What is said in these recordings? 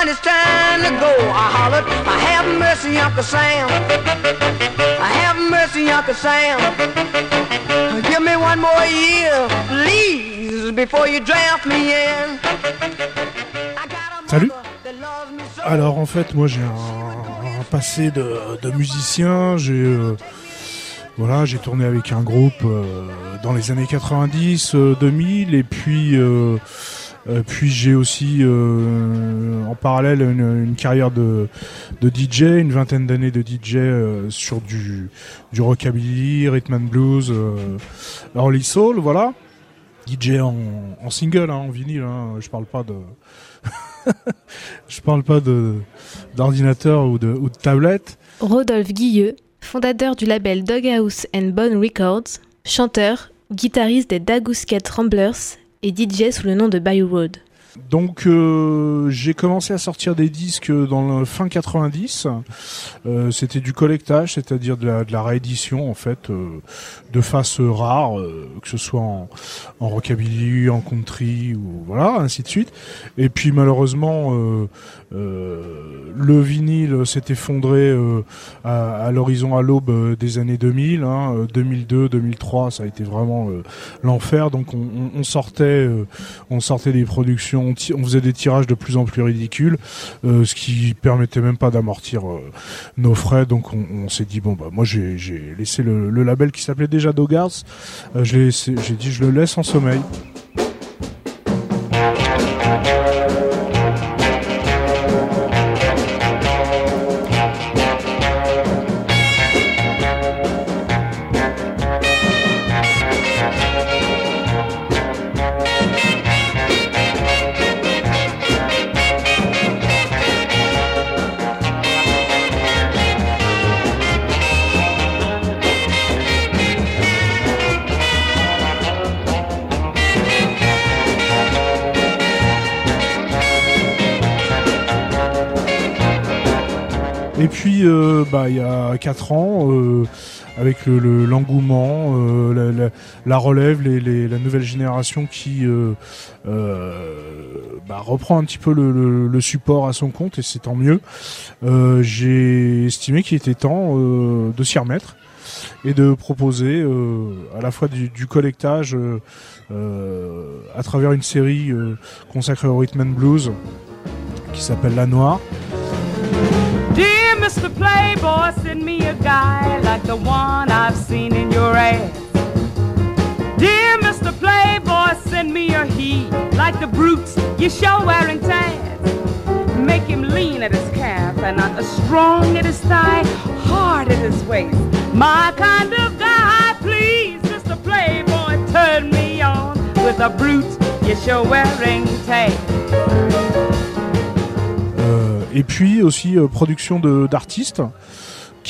said, son, it's time to go. I hollered, I have mercy, Uncle Sam. I have mercy, Uncle Sam. Give me one more year, please, before you draft me in. Salut. Alors en fait, moi j'ai un, un passé de, de musicien. J'ai euh, voilà, j'ai tourné avec un groupe euh, dans les années 90, euh, 2000, et puis euh, puis j'ai aussi euh, en parallèle une, carrière de, DJ, une vingtaine d'années de DJ euh, sur du, du rockabilly, rhythm and blues, early soul, voilà. DJ en, en single, hein, en vinyle. Hein, je parle pas de, je parle pas de d'ordinateur ou de, ou de tablette. Rodolphe Guilleux, fondateur du label Doghouse and Bone Records, chanteur, guitariste des Dagousket Ramblers et DJ sous le nom de Bayou. Donc euh, j'ai commencé à sortir des disques dans le fin 90. Euh, c'était du collectage, c'est-à-dire de la, réédition en fait, euh, de faces rares, euh, que ce soit en, en rockabilly, en country ou voilà, ainsi de suite. Et puis malheureusement, euh, le vinyle s'est effondré euh, à, l'horizon à l'aube euh, des années 2000, hein, euh, 2002, 2003, ça a été vraiment euh, l'enfer. Donc on, sortait, euh, on sortait des productions, on, faisait des tirages de plus en plus ridicules, euh, ce qui permettait même pas d'amortir euh, nos frais. Donc on, s'est dit bon bah moi j'ai laissé le, le label qui s'appelait déjà Dogars, euh, j'ai dit je le laisse en sommeil. Bah, il y a quatre ans, euh, avec le- le- l'engouement, euh, la, relève, la nouvelle génération qui euh, bah, reprend un petit peu le, support à son compte, et c'est tant mieux. J'ai estimé qu'il était temps de s'y remettre et de proposer à la fois du, collectage à travers une série consacrée au rhythm and blues qui s'appelle La Noire. Playboy, send me a guy like the one I've seen in your ass. Dear Mr. Playboy, send me a he like the brutes you show wearing tags. Make him lean at his calf and not strong at his thigh, hard at his waist. My kind of guy, please, Mr. Playboy, turn me on with a brute you show wearing tags. Euh, et puis aussi euh, production de- d'artistes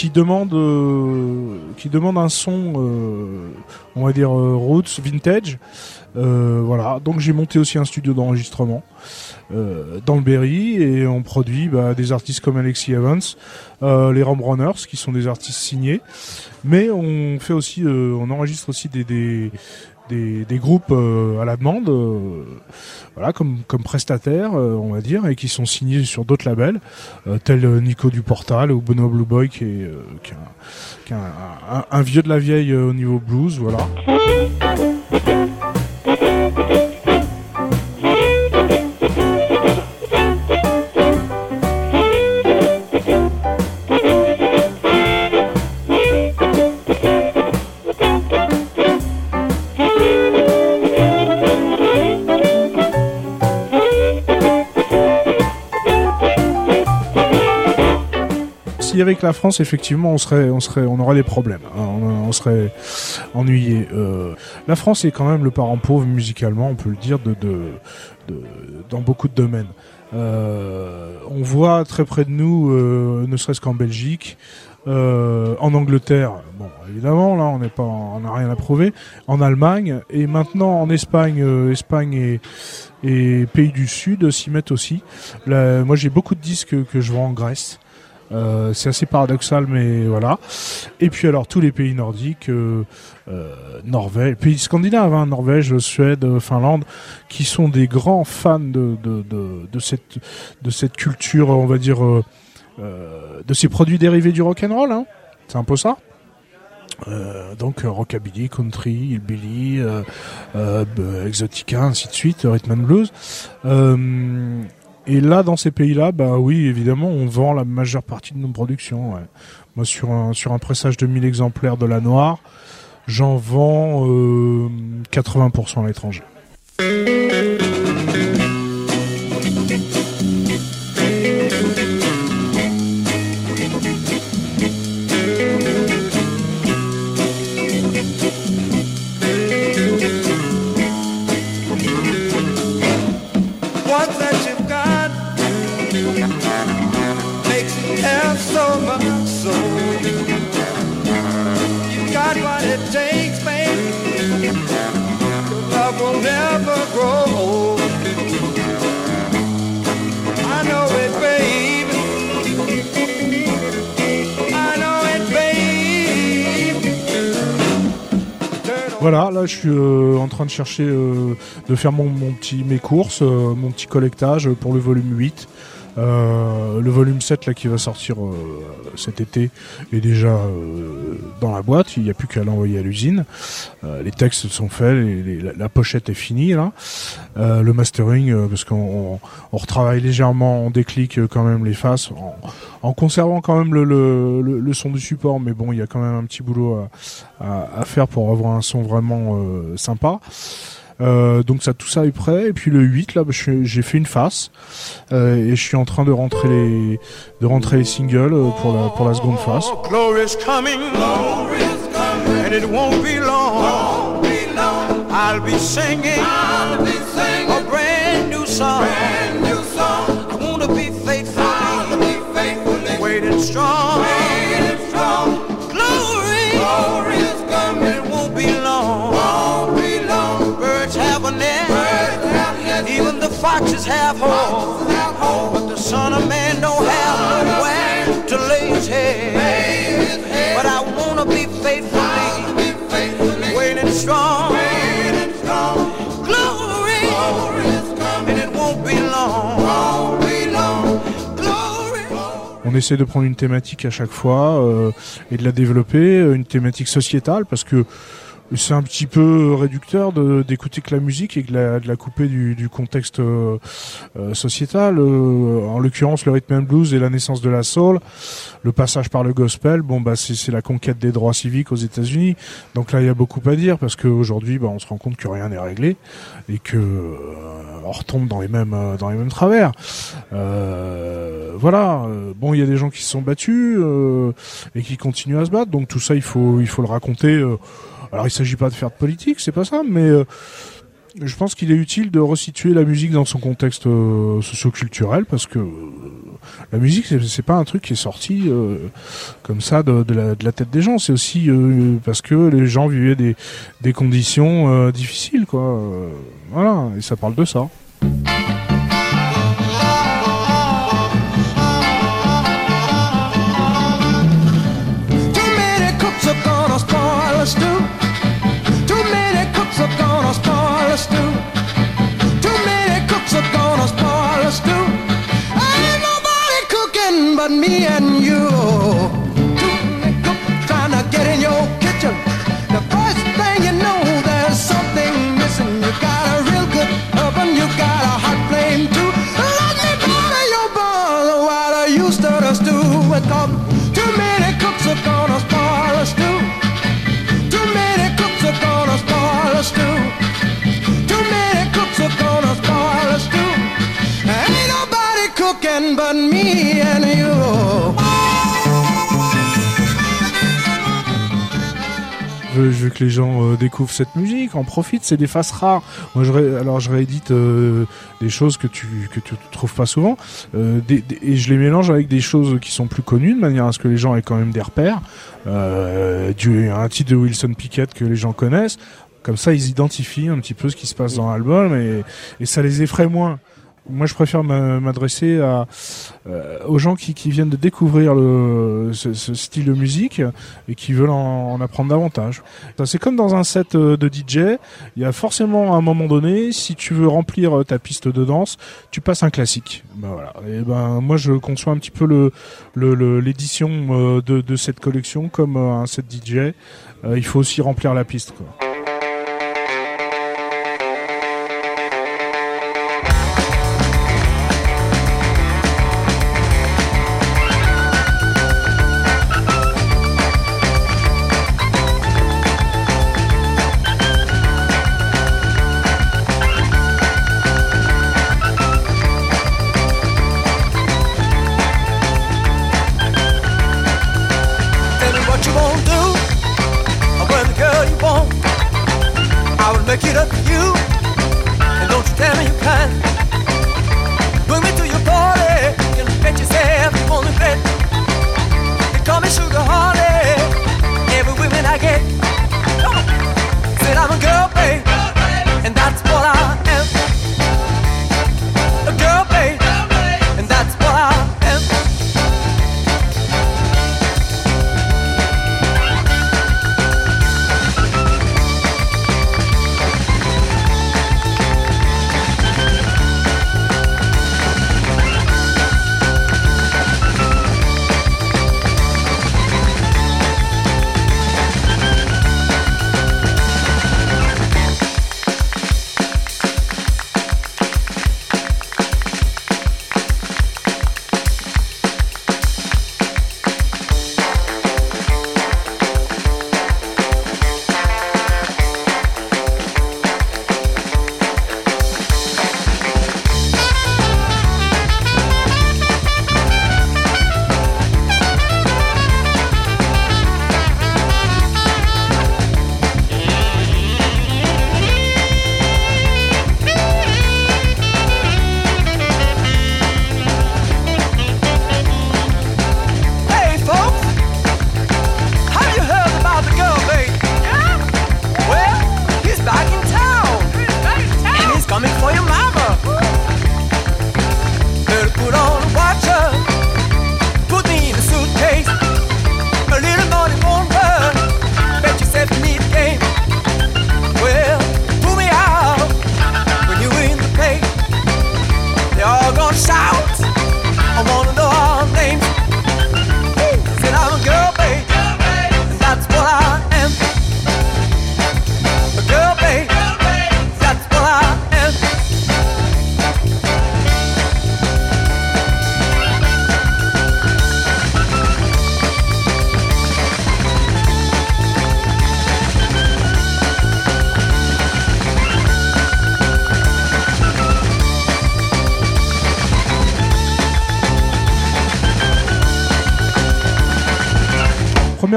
qui demandent euh, qui demandent un son euh, on va dire euh, roots vintage. Voilà. Donc j'ai monté aussi un studio d'enregistrement dans le Berry et on produit bah, des artistes comme Alexis Evans les Ram Runners qui sont des artistes signés. Mais on fait aussi on enregistre aussi des, des, groupes euh, à la demande euh, comme prestataires euh, on va dire et qui sont signés sur d'autres labels tels Nico du Portal ou Benoît Blue Boy qui est, un, un- vieux de la vieille au niveau blues voilà avait que la France, effectivement, on serait, on serait, on aurait des problèmes. hein, on, serait ennuyé. Euh, la France est quand même le parent pauvre musicalement, on peut le dire, de, de, dans beaucoup de domaines. Euh, on voit très près de nous, euh, ne serait-ce qu'en Belgique, en Angleterre. Bon, évidemment, là, on n'a rien à prouver. En Allemagne et maintenant en Espagne, Espagne et, pays du Sud s'y mettent aussi. Moi, j'ai beaucoup de disques que je vends en Grèce. Euh, c'est assez paradoxal, mais voilà. Et puis alors tous les pays nordiques, euh, euh, Norvège, pays scandinaves, hein, Norvège, Suède, Finlande, qui sont des grands fans de, cette culture, on va dire, de ces produits dérivés du rock and roll. Hein. C'est un peu ça. Donc rockabilly, country, hillbilly, exotica, ainsi de suite, rhythm and blues. Euh, et là, dans ces pays-là, bah oui, évidemment, on vend la majeure partie de nos productions. Moi, sur un sur un pressage de 1000 exemplaires de la noire, j'en vends euh, 80% à l'étranger. Voilà, là je suis euh, en train de chercher euh, de faire mon, petit mes courses, euh, mon petit collectage pour le volume 8. Euh, le volume 7 là qui va sortir euh, cet été est déjà euh, dans la boîte, il n'y a plus qu'à l'envoyer à l'usine. Les textes sont faits, la, pochette est finie là. Le mastering, parce qu'on on, on retravaille légèrement, on déclic quand même les faces, en, conservant quand même le, son du support, mais bon, il y a quand même un petit boulot à, faire pour avoir un son vraiment sympa. Euh, donc ça, tout ça est prêt. Et puis le 8, là, bah, j'ai fait une face euh, et je suis en train de rentrer les, de rentrer les singles euh, pour la pour la seconde face. Oh, foxes have holes. But the son of man don't have nowhere to lay his head. But I wanna be faithfully, waiting strong. Glory, and it won't be long. Glory. On essaie de prendre une thématique à chaque fois euh, et de la développer, euh, une thématique sociétale, parce que c'est un petit peu réducteur de- d'écouter que la musique et de la, de la couper du, du contexte euh, euh, sociétal. Euh, en l'occurrence, le rhythm and blues et la naissance de la soul, le passage par le gospel. Bon, bah c'est la conquête des droits civiques aux États-Unis. Donc là, il y a beaucoup à dire parce qu'aujourd'hui, bah, on se rend compte que rien n'est réglé et que euh, on retombe dans les mêmes euh, dans les mêmes travers. Euh, voilà. Euh, Bon, il y a des gens qui se sont battus euh, et qui continuent à se battre. Donc tout ça, il faut il faut le raconter. Alors il s'agit pas de faire de politique, c'est pas ça, mais euh, je pense qu'il est utile de resituer la musique dans son contexte euh, socio-culturel parce que euh, la musique c'est- pas un truc qui est sorti comme ça de, la, tête des gens. C'est aussi parce que les gens vivaient des, conditions difficiles, quoi. Voilà, et ça parle de ça. Me and Que les gens euh, découvrent cette musique, en profitent, c'est des faces rares. Moi, alors je réédite euh, des choses que tu que tu trouves pas souvent, euh, et je les mélange avec des choses qui sont plus connues, de manière à ce que les gens aient quand même des repères. Du un titre de Wilson Pickett que les gens connaissent, comme ça ils identifient un petit peu ce qui se passe dans l'album et ça les effraie moins. Moi je préfère m'a- m'adresser à euh, aux gens qui, qui viennent de découvrir le, ce, ce style de musique et qui veulent en, en apprendre davantage. C'est comme dans un set euh, de DJ, il y a forcément à un moment donné, si tu veux remplir euh, ta piste de danse, tu passes un classique. Ben voilà. Et ben moi je conçois un petit peu le le- le- l'édition euh, de, de cette collection comme un set DJ. Euh, il faut aussi remplir la piste. Quoi. I will make it up to you. And don't you tell me you can't. Bring me to your party. You can bet yourself you wanna bet. They call me Sugar Honey. Every woman I get. Said I'm a girl, babe.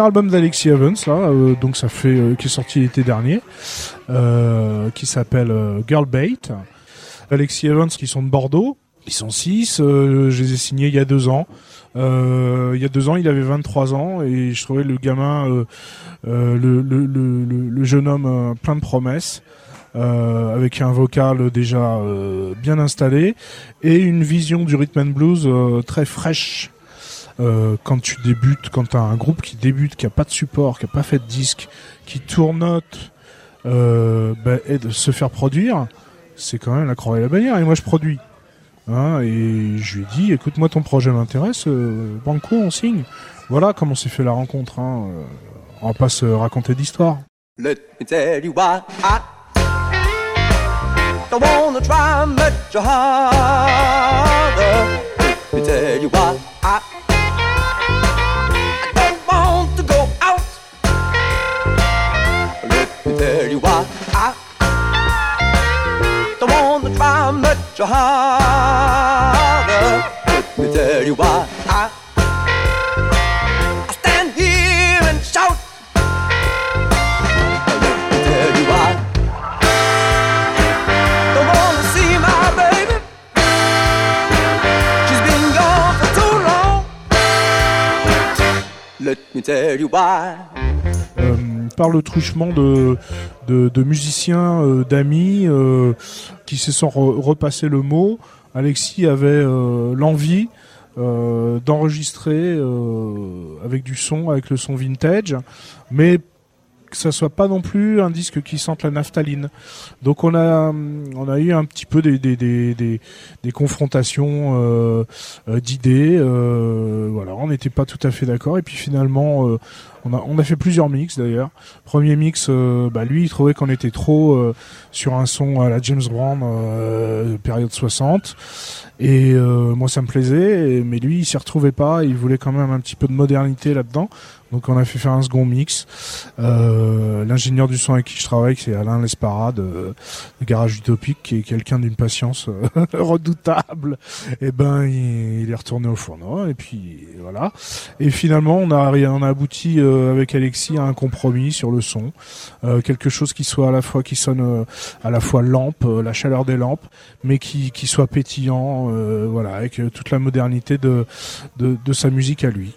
Album d'Alexis Evans, euh, donc ça fait euh, qui est sorti l'été dernier, euh, qui s'appelle Girl Bait. Alexis Evans, qui sont de Bordeaux, ils sont six. je les ai signés il y a deux ans. Il y a deux ans, il avait 23 ans et je trouvais le gamin, le, jeune homme plein de promesses. avec un vocal déjà bien installé et une vision du rhythm and blues très fraîche euh, quand tu débutes, quand tu as un groupe qui débute, qui a pas de support, qui a pas fait de disque, qui tournote, euh, bah, et de se faire produire, c'est quand même la croix et la bannière. Et moi, je produis. Hein, et je lui ai dit, écoute, moi, ton projet m'intéresse, euh, Banco, on signe. Voilà comment s'est fait la rencontre. Hein. euh, On va pas se raconter d'histoire. Let me tell you I try. Let me tell you I you why I don't wanna try much harder. Let me tell you why I, I stand here and shout. Let me tell you why. Don't wanna see my baby. She's been gone for too long. Let me tell you why. Par le truchement de, musiciens, euh, d'amis, euh, qui se sont re- le mot. Alexis avait euh, l'envie d'enregistrer avec du son, avec le son vintage, mais que ça soit pas non plus un disque qui sente la naphtaline. Donc on a on a eu un petit peu des confrontations d'idées. on n'était pas tout à fait d'accord. Et puis finalement, on a on a fait plusieurs mix d'ailleurs. Premier mix, euh, bah lui il trouvait qu'on était trop euh, sur un son à la James Brown euh, période 60. Et euh, moi ça me plaisait, mais lui il s'y retrouvait pas. Il voulait quand même un petit peu de modernité là-dedans. Donc on a fait faire un second mix. Euh, L'ingénieur du son avec qui je travaille, c'est Alain Lesparade, de Garage Utopique, qui est quelqu'un d'une patience redoutable. Et ben il, il est retourné au fourneau et puis voilà. Et finalement on a on a abouti euh, avec Alexis un compromis sur le son, Euh, quelque chose qui soit à la fois qui sonne euh, à la fois lampe, euh, la chaleur des lampes, mais qui qui soit pétillant, euh, voilà, avec euh, toute la modernité de de, de sa musique à lui.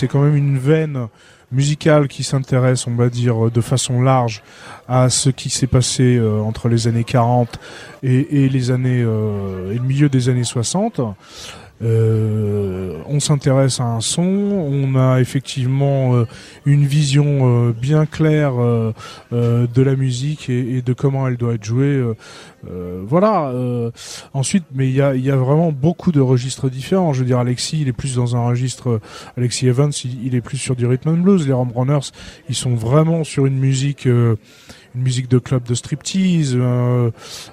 C'est quand même une veine musical qui s'intéresse, on va dire, de façon large à ce qui s'est passé euh, entre les années 40 et, et les années euh, et le milieu des années 60. Euh, on s'intéresse à un son, on a effectivement euh, une vision euh, bien claire de la musique et, de comment elle doit être jouée. voilà. ensuite, mais il y a, vraiment beaucoup de registres différents. Je veux dire, Alexis, il est plus dans un registre. Alexis Evans, il, il est plus sur du rhythm and blues. Les Rum Runners, ils sont vraiment sur une musique. Une musique de club de striptease, euh,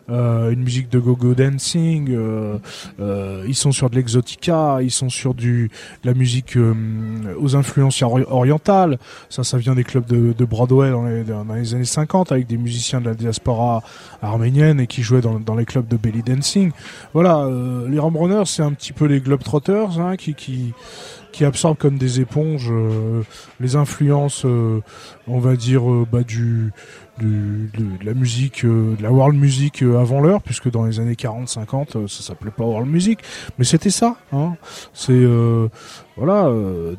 euh, une musique de go-go dancing, euh, euh, ils sont sur de l'exotica, ils sont sur du de la musique euh, aux influences ori- orientales. Ça, ça vient des clubs de, de Broadway dans les, dans les années 50 avec des musiciens de la diaspora arménienne et qui jouaient dans, dans les clubs de belly dancing. Voilà, euh, les Rum Runners, c'est un petit peu les Globetrotters hein, qui, qui qui absorbent comme des éponges euh, les influences, euh, on va dire, bah, du, du- de, de la musique, euh, de la world music euh, avant l'heure, puisque dans les années 40-50, euh, ça s'appelait pas world music, mais c'était ça. Hein. C'est euh, voilà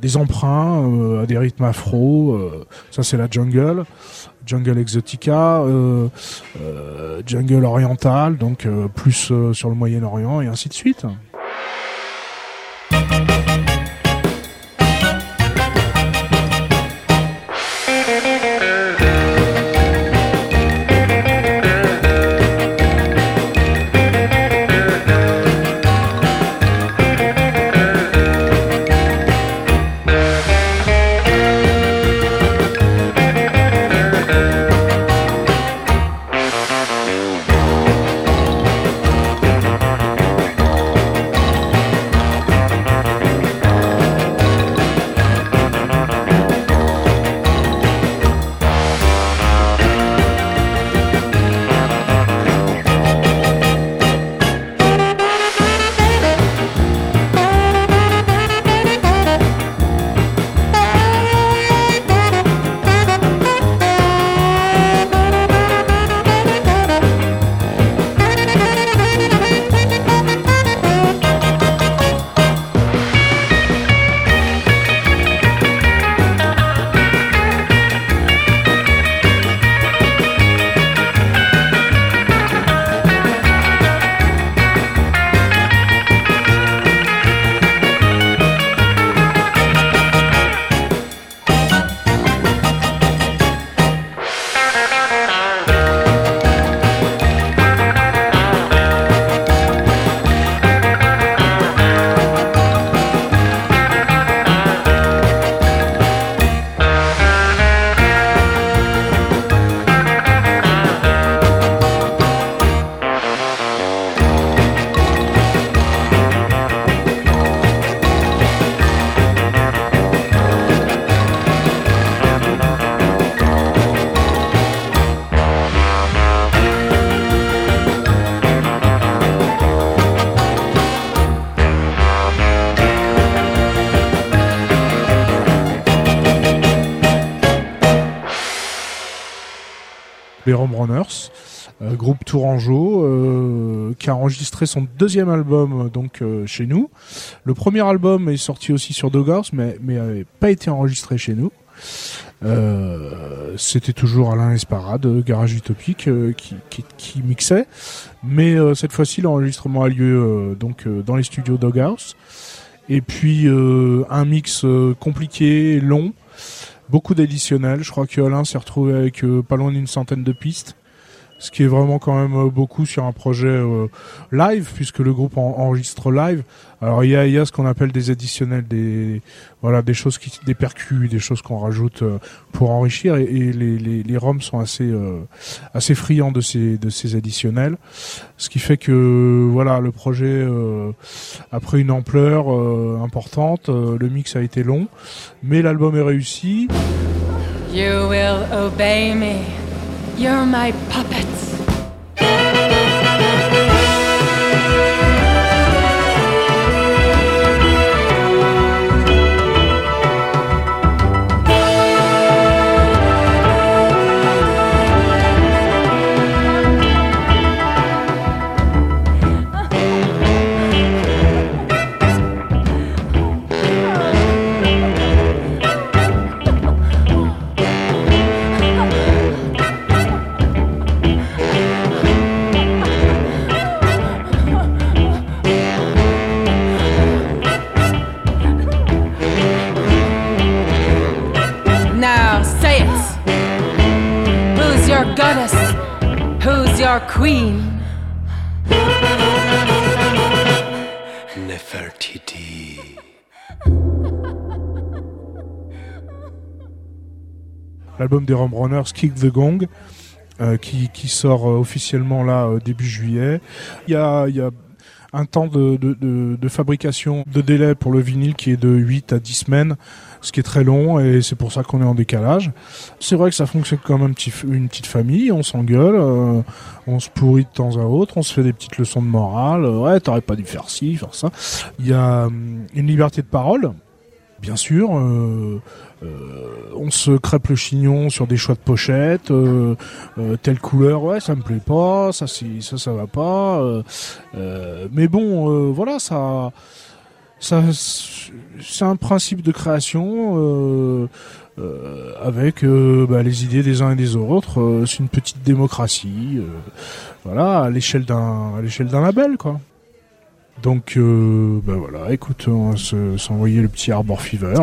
des emprunts à des rythmes afro. ça, c'est la jungle. Jungle Exotica, jungle oriental, donc plus sur le Moyen-Orient et ainsi de suite. Runners, euh, groupe tourangeau euh, qui a enregistré son deuxième album euh, donc chez nous. Le premier album est sorti aussi sur Doghouse, mais mais pas été enregistré chez nous. C'était toujours Alain Esparade, Garage Utopique, qui, qui, mixait, mais cette fois-ci l'enregistrement a lieu donc dans les studios Doghouse. Et puis un mix compliqué, long, beaucoup d'additionnels. Je crois que Alain s'est retrouvé avec euh, pas loin d'une centaine de pistes, ce qui est vraiment quand même euh, beaucoup sur un projet euh, live, puisque le groupe en- enregistre live. Alors il y a, y a ce qu'on appelle des additionnels, des voilà des choses qui, des percus, des choses qu'on rajoute euh, pour enrichir, et, les, les, les ROM sont assez euh, assez friands de ces de ces additionnels, ce qui fait que voilà le projet a pris une ampleur importante. Le mix a été long, mais l'album est réussi. You will obey me. You're my puppets. L'album des Rum Runners, Kick the Gong, euh, qui, sort euh, officiellement là euh, début juillet. Il y a, un temps de, fabrication de délai pour le vinyle qui est de 8 à 10 semaines, ce qui est très long et c'est pour ça qu'on est en décalage. C'est vrai que ça fonctionne comme un une petite famille, on s'engueule, on se pourrit de temps à autre, on se fait des petites leçons de morale, ouais t'aurais pas dû faire ci, faire ça. Il y a hum, une liberté de parole, bien sûr. euh, euh, on se crêpe le chignon sur des choix de pochette, euh, euh, telle couleur, ouais, ça me plaît pas, ça, ça, ça va pas. euh, euh, mais bon, voilà, ça, ça, c'est un principe de création euh, avec bah, les idées des uns et des autres. euh, c'est une petite démocratie, voilà, à l'échelle d'un, à l'échelle d'un label, quoi. Donc, euh, bah voilà, écoute, on va se- s'envoyer le petit Arbor Fever.